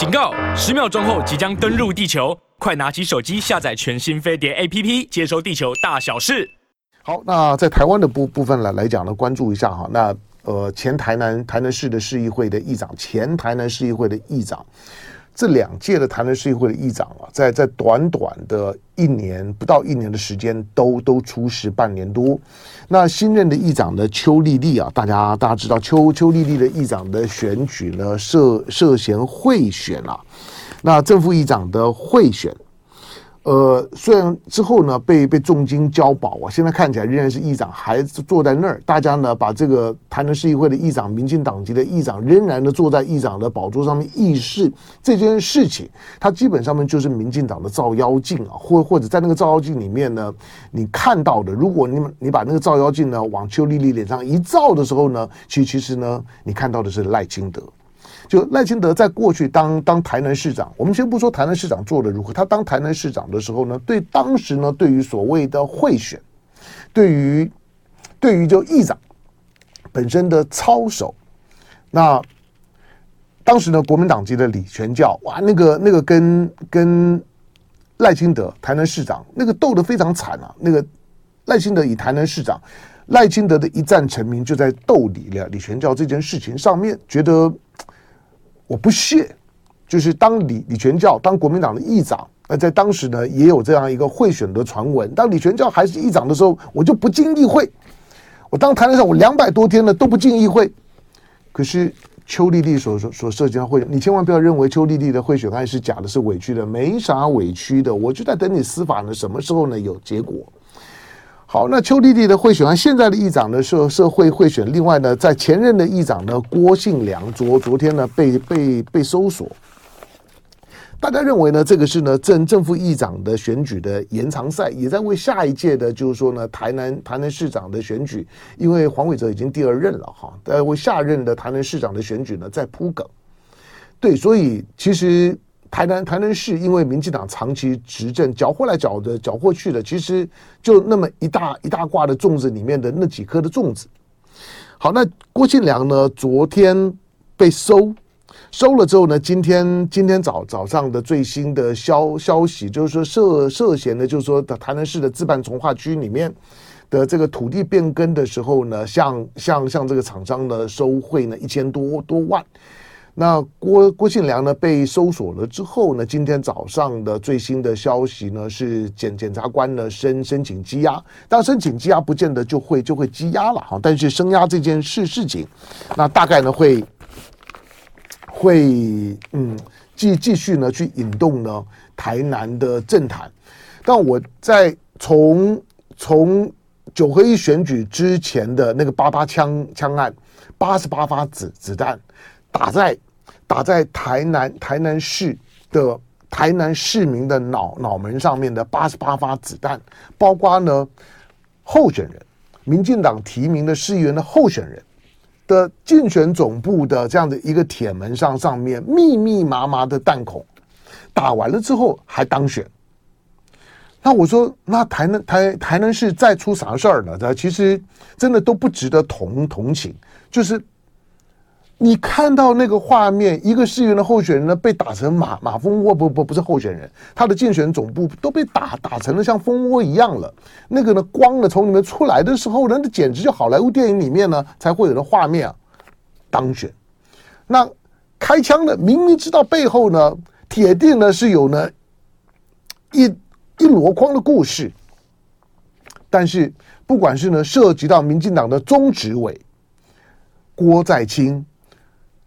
警告！十秒钟后即将登陆地球，快拿起手机下载全新飞碟 APP，接收地球大小事。好，那在台湾的部部分来来讲呢，关注一下哈。那呃，前台南台南市的市议会的议长，前台南市议会的议长。这两届的台南市议会的议长啊，在在短短的一年不到一年的时间，都都出事半年多。那新任的议长呢，邱丽丽啊，大家大家知道邱邱丽丽的议长的选举呢，涉涉嫌贿选啊，那正副议长的贿选。呃，虽然之后呢被被重金交保啊，现在看起来仍然是议长还坐在那儿。大家呢把这个台南市议会的议长，民进党籍的议长，仍然的坐在议长的宝座上面议事这件事情，他基本上面就是民进党的照妖镜啊，或或者在那个照妖镜里面呢，你看到的，如果你你把那个照妖镜呢往邱丽丽脸上一照的时候呢，其实其实呢，你看到的是赖清德。就赖清德在过去当当台南市长，我们先不说台南市长做得如何，他当台南市长的时候呢，对当时呢，对于所谓的贿选，对于对于就议长本身的操守，那当时呢，国民党籍的李全教，哇，那个那个跟跟赖清德台南市长那个斗得非常惨啊，那个赖清德以台南市长，赖清德的一战成名就在斗李了李全教这件事情上面，觉得。我不屑，就是当李李全教当国民党的议长，那在当时呢也有这样一个贿选的传闻。当李全教还是议长的时候，我就不进议会。我当台南市长，我两百多天了都不进议会。可是邱莉莉所所所涉及的贿选，你千万不要认为邱莉莉的贿选案是假的，是委屈的，没啥委屈的。我就在等你司法呢，什么时候呢有结果？好，那邱莉莉的贿选案，现在的议长呢是社会贿选。另外呢，在前任的议长呢郭信良昨昨天呢被被被搜索，大家认为呢这个是呢正正副议长的选举的延长赛，也在为下一届的，就是说呢台南台南市长的选举，因为黄伟哲已经第二任了哈，在为下任的台南市长的选举呢在铺梗。对，所以其实。台南台南市因为民进党长期执政，搅和来搅的搅过去的，其实就那么一大一大挂的粽子里面的那几颗的粽子。好，那郭庆良呢？昨天被收收了之后呢？今天今天早早上的最新的消消息就是说涉涉嫌的，就是说台南市的自办从化区里面的这个土地变更的时候呢，向向向这个厂商呢收贿呢一千多多万。那郭郭庆良呢被搜索了之后呢，今天早上的最新的消息呢是检检察官呢申申请羁押，当申请羁押不见得就会就会羁押了哈，但是声押这件事事情，那大概呢会会嗯继继续呢去引动呢台南的政坛，但我在从从九合一选举之前的那个八八枪枪案，八十八发子子弹。打在打在台南台南市的台南市民的脑脑门上面的八十八发子弹，包括呢候选人，民进党提名的市议员的候选人的竞选总部的这样的一个铁门上上面密密麻麻的弹孔，打完了之后还当选。那我说，那台南台台南市再出啥事儿呢？这其实真的都不值得同同情，就是。你看到那个画面，一个市议员的候选人呢被打成马马蜂窝，不不不是候选人，他的竞选总部都被打打成了像蜂窝一样了。那个呢光呢从里面出来的时候呢，那简直就好莱坞电影里面呢才会有的画面啊。当选，那开枪的明明知道背后呢铁定呢是有呢一一箩筐的故事，但是不管是呢涉及到民进党的中执委郭在清。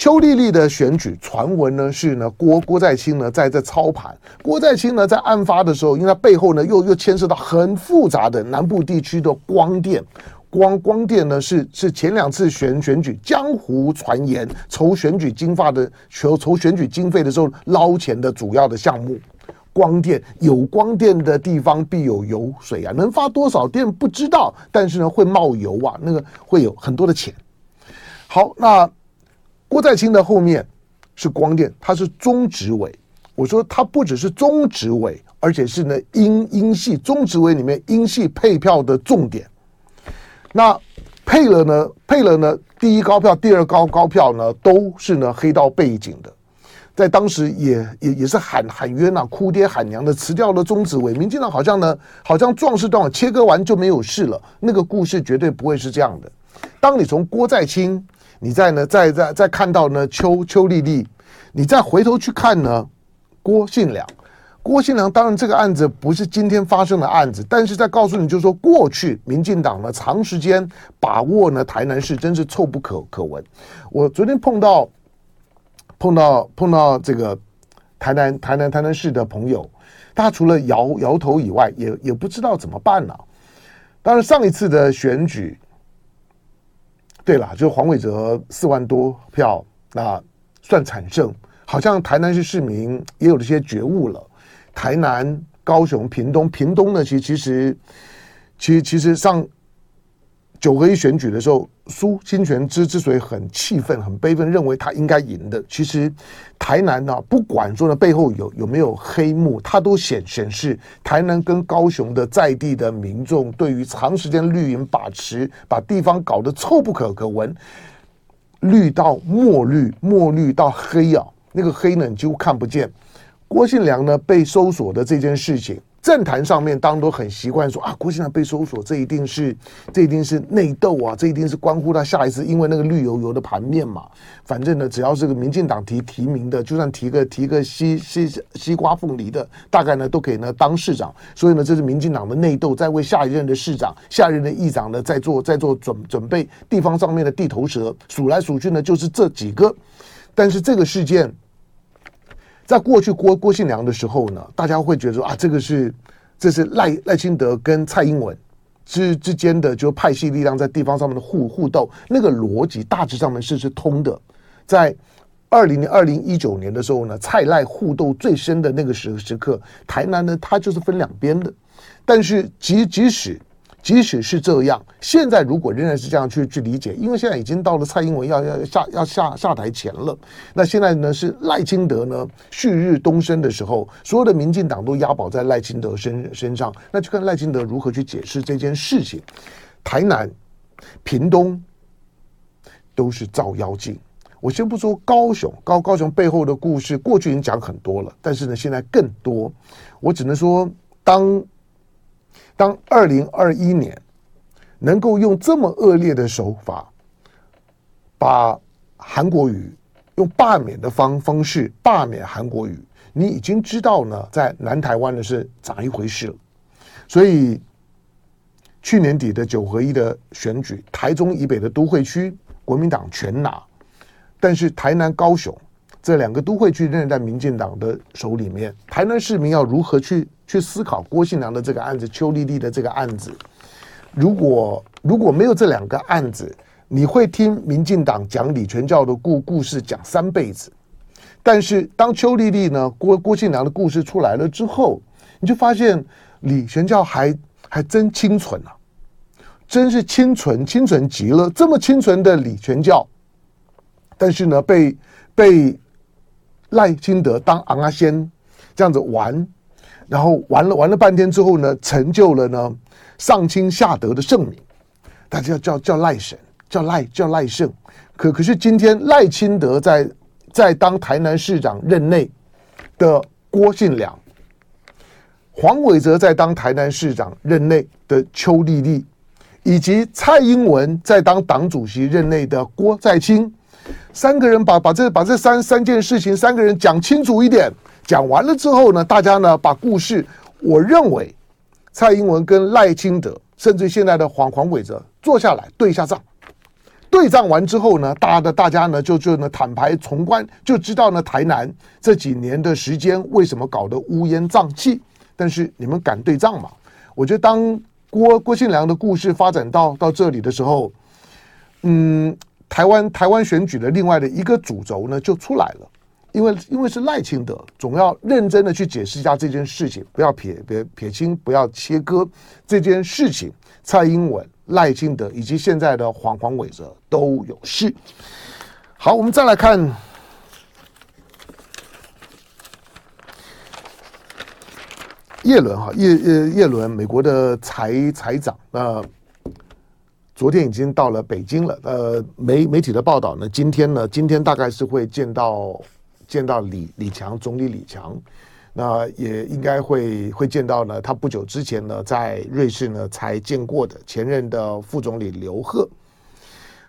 邱丽丽的选举传闻呢是呢郭郭在清呢在这操盘，郭在清呢在案发的时候，因为他背后呢又又牵涉到很复杂的南部地区的光电，光光电呢是是前两次选选举江湖传言筹选举经费的筹筹选举经费的时候捞钱的主要的项目，光电有光电的地方必有油水啊，能发多少电不知道，但是呢会冒油啊，那个会有很多的钱。好，那。郭在清的后面是光电，他是中执委。我说他不只是中执委，而且是呢英英系中执委里面英系配票的重点。那配了呢，配了呢，第一高票、第二高高票呢，都是呢黑道背景的。在当时也也也是喊喊冤呐、啊，哭爹喊娘的辞掉了中执委。民进党好像呢，好像壮士断腕，切割完就没有事了。那个故事绝对不会是这样的。当你从郭在清，你再呢，再再再看到呢邱邱丽丽，你再回头去看呢郭信良。郭信良当然这个案子不是今天发生的案子，但是在告诉你，就是说过去民进党呢长时间把握呢台南市，真是臭不可可闻。我昨天碰到碰到碰到这个台南台南台南市的朋友，他除了摇摇头以外，也也不知道怎么办了、啊。当然上一次的选举，对了，就是黄伟哲四万多票，那算惨胜，好像台南市市民也有这些觉悟了。台南、高雄、屏东，屏东呢，其其实，其实其实上九合一选举的时候，苏清泉之之所以很气愤、很悲愤，认为他应该赢的，其实台南呢，不管说呢背后有有没有黑幕，他都显显示台南跟高雄的在地的民众对于长时间绿营把持，把地方搞得臭不可可闻，绿到墨绿，墨绿到黑啊，那个黑呢，你几乎看不见。郭信良呢被搜索的这件事情，政坛上面当然都很习惯说啊，郭先生被搜索，这一定是这一定是内斗啊，这一定是关乎他下一次，因为那个绿油油的盘面嘛。反正呢，只要是个民进党提提名的，就算提个提个西西西瓜凤梨的，大概呢都可以呢当市长。所以呢，这是民进党的内斗，在为下一任的市长、下一任的议长呢在做在做准准备，地方上面的地头蛇数来数去呢就是这几个。但是这个事件。在过去郭郭信良的时候呢，大家会觉得说啊，这个是这是赖赖清德跟蔡英文之之间的就派系力量在地方上面的互互斗，那个逻辑大致上面是是通的。在二零年二零一九年的时候呢，蔡赖互斗最深的那个时时刻，台南呢它就是分两边的，但是即即使。即使是这样，现在如果仍然是这样去去理解，因为现在已经到了蔡英文要要下要下下台前了，那现在呢是赖清德呢旭日东升的时候，所有的民进党都押宝在赖清德身身上，那就看赖清德如何去解释这件事情。台南、屏东都是照妖镜，我先不说高雄，高高雄背后的故事，过去已经讲很多了，但是呢现在更多，我只能说当。当二零二一年能够用这么恶劣的手法，把韩国瑜用罢免的方方式罢免韩国瑜，你已经知道呢，在南台湾的是咋一回事了。所以去年底的九合一的选举，台中以北的都会区国民党全拿，但是台南、高雄这两个都会区仍然在民进党的手里面。台南市民要如何去？去思考郭信良的这个案子，邱丽丽的这个案子，如果如果没有这两个案子，你会听民进党讲李全教的故故事讲三辈子。但是当邱丽丽呢，郭郭信良的故事出来了之后，你就发现李全教还还真清纯啊，真是清纯清纯极了，这么清纯的李全教，但是呢，被被赖清德当昂阿仙这样子玩。然后玩了玩了半天之后呢，成就了呢上清下德的盛名，大家叫叫赖神，叫赖叫赖圣。可可是今天赖清德在在当台南市长任内的郭信良，黄伟哲在当台南市长任内的邱丽丽，以及蔡英文在当党主席任内的郭在清，三个人把把这把这三三件事情三个人讲清楚一点。讲完了之后呢，大家呢把故事，我认为蔡英文跟赖清德，甚至现在的黄黄伟哲坐下来对一下账，对账完之后呢，大的大家呢就就呢坦白从宽，就知道呢台南这几年的时间为什么搞得乌烟瘴气。但是你们敢对账吗？我觉得当郭郭信良的故事发展到到这里的时候，嗯，台湾台湾选举的另外的一个主轴呢就出来了。因为因为是赖清德，总要认真的去解释一下这件事情，不要撇别撇清，不要切割这件事情。蔡英文、赖清德以及现在的黄黄伟哲都有事。好，我们再来看叶伦哈叶叶叶伦，美国的财财长，呃，昨天已经到了北京了。呃，媒媒体的报道呢，今天呢，今天大概是会见到。见到李李强总理李强，那也应该会会见到呢。他不久之前呢，在瑞士呢才见过的前任的副总理刘鹤。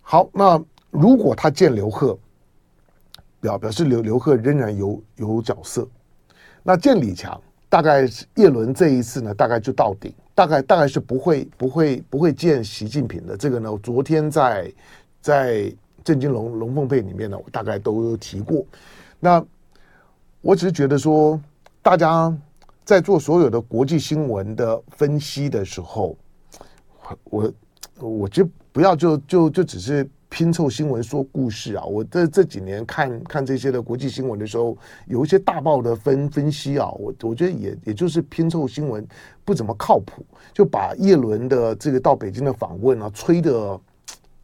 好，那如果他见刘鹤，表表示刘刘鹤仍然有有角色，那见李强，大概叶伦这一次呢，大概就到顶，大概大概是不会不会不会见习近平的。这个呢，我昨天在在震惊龙龙凤配里面呢，我大概都提过。那我只是觉得说，大家在做所有的国际新闻的分析的时候，我我就不要就就就只是。拼凑新闻说故事啊！我这这几年看看这些的国际新闻的时候，有一些大报的分分析啊，我我觉得也也就是拼凑新闻不怎么靠谱，就把叶伦的这个到北京的访问啊吹的，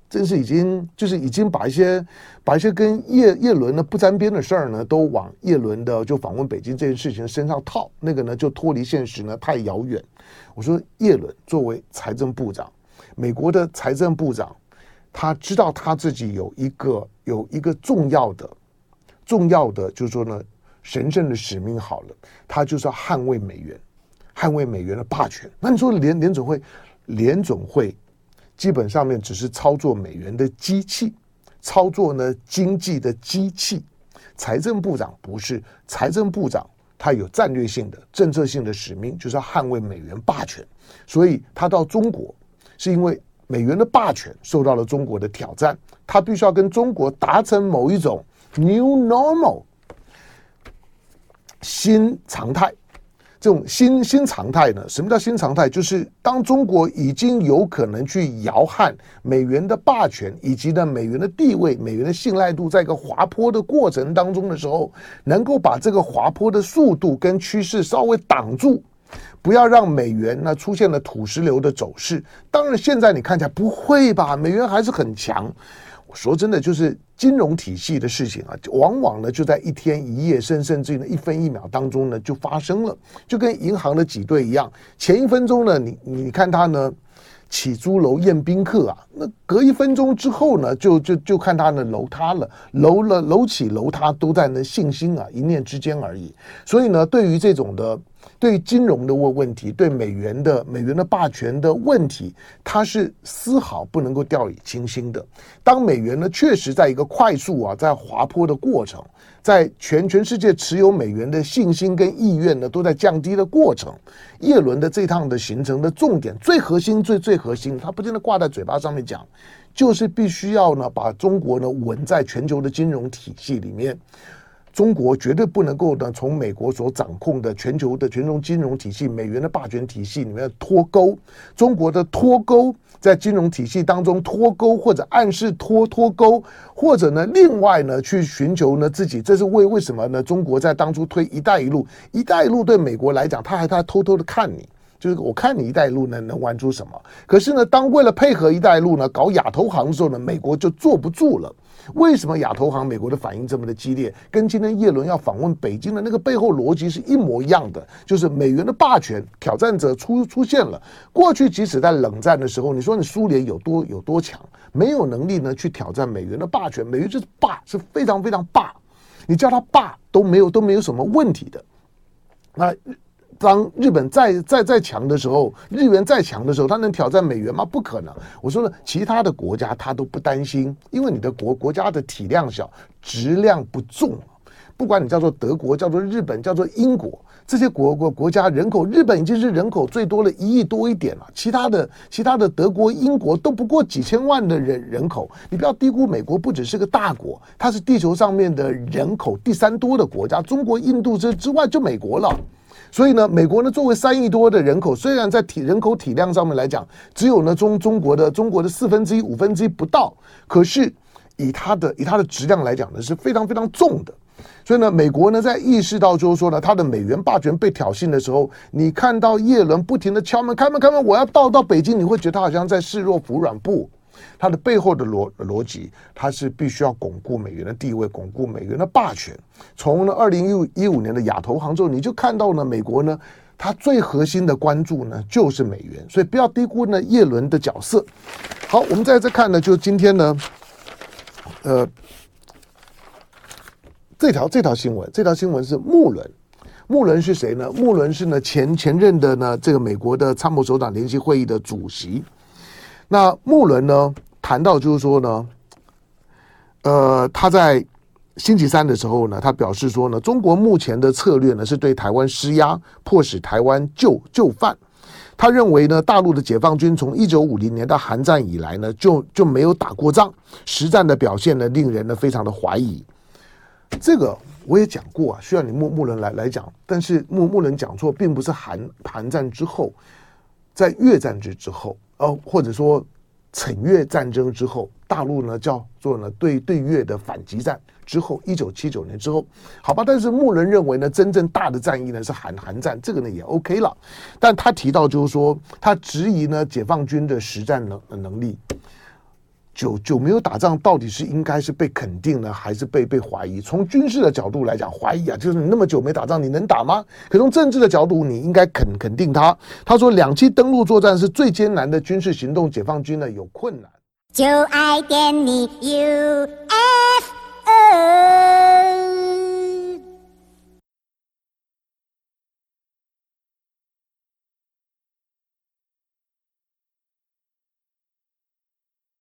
真是已经就是已经把一些把一些跟叶叶伦呢不沾边的事儿呢，都往叶伦的就访问北京这件事情身上套，那个呢就脱离现实呢太遥远。我说叶伦作为财政部长，美国的财政部长。他知道他自己有一个有一个重要的重要的，就是说呢，神圣的使命。好了，他就是要捍卫美元，捍卫美元的霸权。那你说联联总会，联总会基本上面只是操作美元的机器，操作呢经济的机器。财政部长不是，财政部长他有战略性的政策性的使命，就是要捍卫美元霸权。所以他到中国是因为。美元的霸权受到了中国的挑战，他必须要跟中国达成某一种 new normal 新常态。这种新新常态呢？什么叫新常态？就是当中国已经有可能去摇撼美元的霸权，以及呢美元的地位、美元的信赖度，在一个滑坡的过程当中的时候，能够把这个滑坡的速度跟趋势稍微挡住。不要让美元呢出现了土石流的走势。当然，现在你看起来不会吧？美元还是很强。我说真的，就是金融体系的事情啊，往往呢就在一天一夜，甚甚至于呢一分一秒当中呢就发生了，就跟银行的挤兑一样。前一分钟呢，你你看它呢起朱楼宴宾客啊，那隔一分钟之后呢，就就就看它呢楼塌了，楼了楼起楼塌都在那信心啊一念之间而已。所以呢，对于这种的。对金融的问问题，对美元的美元的霸权的问题，它是丝毫不能够掉以轻心的。当美元呢确实在一个快速啊在滑坡的过程，在全全世界持有美元的信心跟意愿呢都在降低的过程，叶伦的这趟的行程的重点最核心最最核心，他不停的挂在嘴巴上面讲，就是必须要呢把中国呢稳在全球的金融体系里面。中国绝对不能够呢，从美国所掌控的全球的全球金融体系、美元的霸权体系里面脱钩。中国的脱钩在金融体系当中脱钩，或者暗示脱脱钩，或者呢，另外呢，去寻求呢自己。这是为为什么呢？中国在当初推“一带一路”，“一带一路”对美国来讲，他还他偷偷的看你，就是我看你“一带一路”呢能玩出什么。可是呢，当为了配合“一带一路”呢搞亚投行的时候呢，美国就坐不住了。为什么亚投行美国的反应这么的激烈？跟今天叶伦要访问北京的那个背后逻辑是一模一样的，就是美元的霸权挑战者出出现了。过去即使在冷战的时候，你说你苏联有多有多强，没有能力呢去挑战美元的霸权，美元就是霸，是非常非常霸，你叫他霸都没有都没有什么问题的。那。当日本再再再强的时候，日元再强的时候，它能挑战美元吗？不可能。我说了，其他的国家他都不担心，因为你的国国家的体量小，质量不重。不管你叫做德国、叫做日本、叫做英国，这些国国国家人口，日本已经是人口最多了一亿多一点了，其他的其他的德国、英国都不过几千万的人人口。你不要低估美国，不只是个大国，它是地球上面的人口第三多的国家，中国、印度之之外就美国了。所以呢，美国呢作为三亿多的人口，虽然在体人口体量上面来讲，只有呢中中国的中国的四分之一、五分之一不到，可是以它的以它的质量来讲呢，是非常非常重的。所以呢，美国呢在意识到就是说呢，它的美元霸权被挑衅的时候，你看到叶伦不停的敲门，开门开门，我要到到北京，你会觉得他好像在示弱服软不？它的背后的逻逻辑，它是必须要巩固美元的地位，巩固美元的霸权。从呢二零一五一五年的亚投行之后，你就看到呢，美国呢，它最核心的关注呢就是美元，所以不要低估呢叶伦的角色。好，我们再再看呢，就今天呢，呃，这条这条新闻，这条新闻是穆伦。穆伦是谁呢？穆伦是呢前前任的呢这个美国的参谋首长联席会议的主席。那穆伦呢谈到就是说呢，呃，他在星期三的时候呢，他表示说呢，中国目前的策略呢是对台湾施压，迫使台湾就就范。他认为呢，大陆的解放军从一九五零年到韩战以来呢，就就没有打过仗，实战的表现呢，令人呢非常的怀疑。这个我也讲过啊，需要你穆穆伦来来讲。但是穆穆伦讲错，并不是韩韩战之后，在越战之之后，呃，或者说惩越战争之后，大陆呢叫做呢对对越的反击战之后，一九七九年之后，好吧。但是穆伦认为呢，真正大的战役呢是韩韩战，这个呢也 OK 了。但他提到就是说，他质疑呢解放军的实战能能力。久久没有打仗，到底是应该是被肯定呢，还是被被怀疑？从军事的角度来讲，怀疑啊，就是你那么久没打仗，你能打吗？可从政治的角度，你应该肯肯定他。他说，两栖登陆作战是最艰难的军事行动，解放军呢有困难。就爱点你 UFO